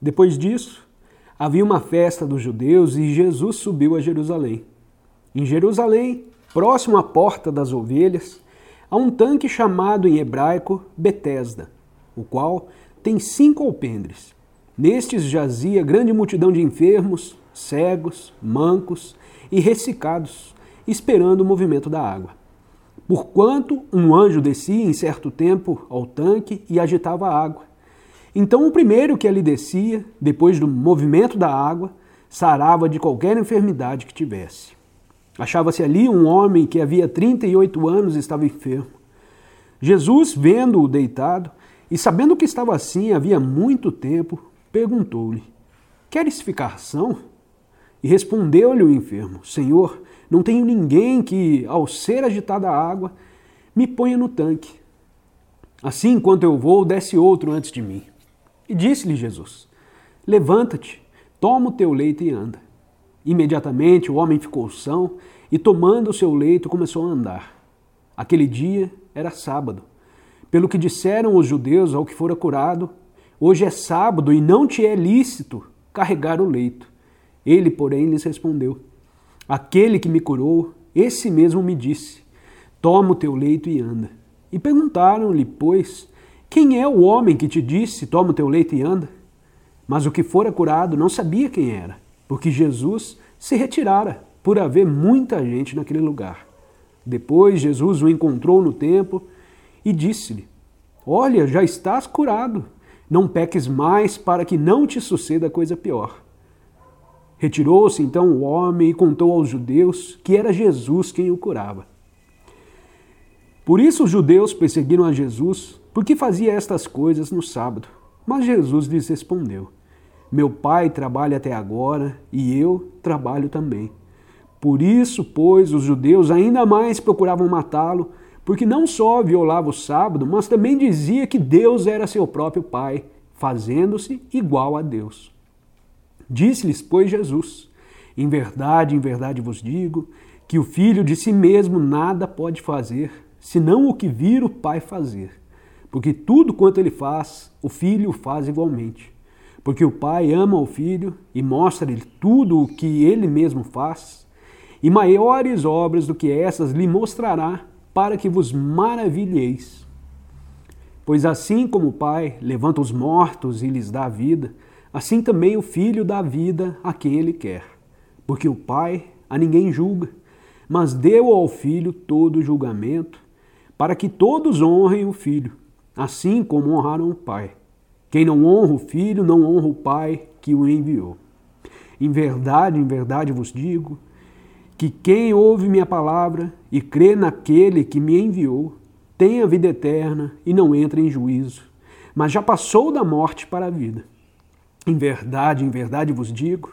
Depois disso, havia uma festa dos judeus e Jesus subiu a Jerusalém. Em Jerusalém, próximo à Porta das Ovelhas, há um tanque chamado em hebraico Betesda, o qual tem cinco alpendres. Nestes jazia grande multidão de enfermos, cegos, mancos e ressecados, esperando o movimento da água. Porquanto um anjo descia em certo tempo ao tanque e agitava a água. Então o primeiro que ali descia, depois do movimento da água, sarava de qualquer enfermidade que tivesse. Achava-se ali um homem que havia 38 anos estava enfermo. Jesus, vendo-o deitado e sabendo que estava assim havia muito tempo, perguntou-lhe: Queres ficar são? E respondeu-lhe o enfermo: Senhor, não tenho ninguém que, ao ser agitada a água, me ponha no tanque. Assim, enquanto eu vou, desce outro antes de mim. E disse-lhe Jesus: Levanta-te, toma o teu leito e anda. Imediatamente o homem ficou são e, tomando o seu leito, começou a andar. Aquele dia era sábado. Pelo que disseram os judeus ao que fora curado, hoje é sábado e não te é lícito carregar o leito. Ele, porém, lhes respondeu: Aquele que me curou, esse mesmo me disse: Toma o teu leito e anda. E perguntaram-lhe, pois, quem é o homem que te disse: Toma o teu leito e anda? Mas o que fora curado não sabia quem era, porque Jesus se retirara, por haver muita gente naquele lugar. Depois Jesus o encontrou no templo e disse-lhe: Olha, já estás curado. Não peques mais para que não te suceda coisa pior. Retirou-se então o homem e contou aos judeus que era Jesus quem o curava. Por isso os judeus perseguiram a Jesus, porque fazia estas coisas no sábado. Mas Jesus lhes respondeu: Meu pai trabalha até agora e eu trabalho também. Por isso, pois, os judeus ainda mais procuravam matá-lo, porque não só violava o sábado, mas também dizia que Deus era seu próprio pai, fazendo-se igual a Deus. Disse-lhes, pois, Jesus: Em verdade, em verdade vos digo, que o filho de si mesmo nada pode fazer senão o que vir o Pai fazer. Porque tudo quanto ele faz, o Filho faz igualmente. Porque o Pai ama o Filho e mostra-lhe tudo o que ele mesmo faz, e maiores obras do que essas lhe mostrará, para que vos maravilheis. Pois assim como o Pai levanta os mortos e lhes dá vida, assim também o Filho dá vida a quem ele quer. Porque o Pai a ninguém julga, mas deu ao Filho todo o julgamento, para que todos honrem o Filho, assim como honraram o Pai. Quem não honra o Filho, não honra o Pai que o enviou. Em verdade, em verdade vos digo, que quem ouve minha palavra e crê naquele que me enviou, tem a vida eterna e não entra em juízo, mas já passou da morte para a vida. Em verdade, em verdade vos digo,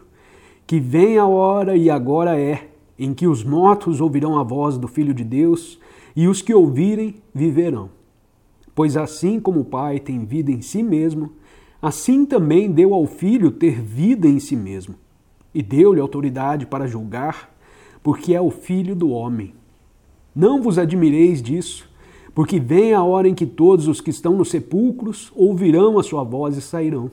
que vem a hora e agora é, em que os mortos ouvirão a voz do Filho de Deus e os que ouvirem viverão. Pois assim como o Pai tem vida em si mesmo, assim também deu ao Filho ter vida em si mesmo, e deu-lhe autoridade para julgar, porque é o Filho do homem. Não vos admireis disso, porque vem a hora em que todos os que estão nos sepulcros ouvirão a sua voz e sairão.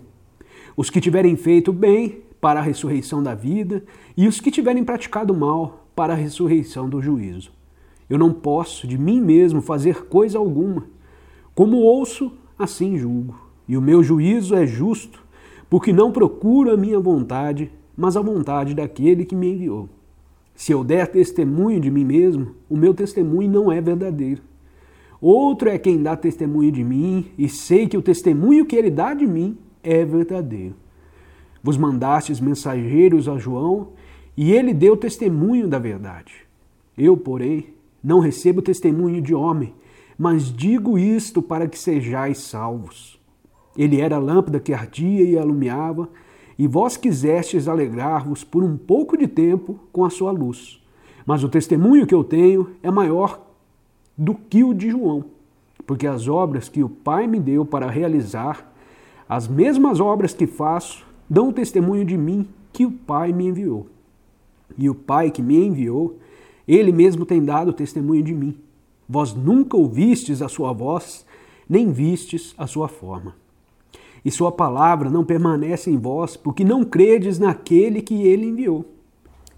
Os que tiverem feito bem, para a ressurreição da vida, e os que tiverem praticado mal, para a ressurreição do juízo. Eu não posso de mim mesmo fazer coisa alguma. Como ouço, assim julgo. E o meu juízo é justo, porque não procuro a minha vontade, mas a vontade daquele que me enviou. Se eu der testemunho de mim mesmo, o meu testemunho não é verdadeiro. Outro é quem dá testemunho de mim, e sei que o testemunho que ele dá de mim é verdadeiro. Vos mandastes mensageiros a João, e ele deu testemunho da verdade. Eu, porém, não recebo testemunho de homem, mas digo isto para que sejais salvos. Ele era a lâmpada que ardia e alumiava, e vós quisestes alegrar-vos por um pouco de tempo com a sua luz. Mas o testemunho que eu tenho é maior do que o de João, porque as obras que o Pai me deu para realizar, as mesmas obras que faço, dão testemunho de mim que o Pai me enviou. E o Pai que me enviou ele mesmo tem dado testemunho de mim. Vós nunca ouvistes a sua voz, nem vistes a sua forma. e sua palavra não permanece em vós, porque não credes naquele que ele enviou.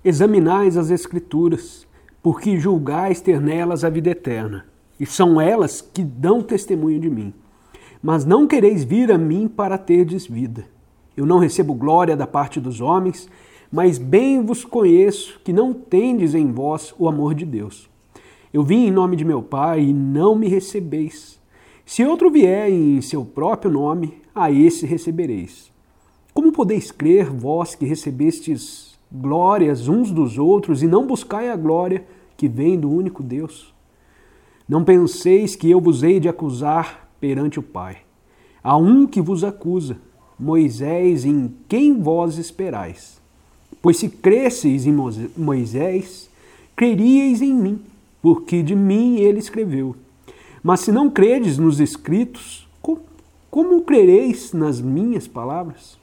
Examinais as Escrituras, porque julgais ter nelas a vida eterna, e são elas que dão testemunho de mim. Mas não quereis vir a mim para terdes vida. Eu não recebo glória da parte dos homens, mas bem vos conheço que não tendes em vós o amor de Deus. Eu vim em nome de meu Pai e não me recebeis. Se outro vier em seu próprio nome, a esse recebereis. Como podeis crer, vós que recebestes glórias uns dos outros e não buscai a glória que vem do único Deus? Não penseis que eu vos hei de acusar perante o Pai. Há um que vos acusa, Moisés, em quem vós esperais. Pois se cresceis em Moisés, creríeis em mim, porque de mim ele escreveu. Mas se não credes nos escritos, como crereis nas minhas palavras?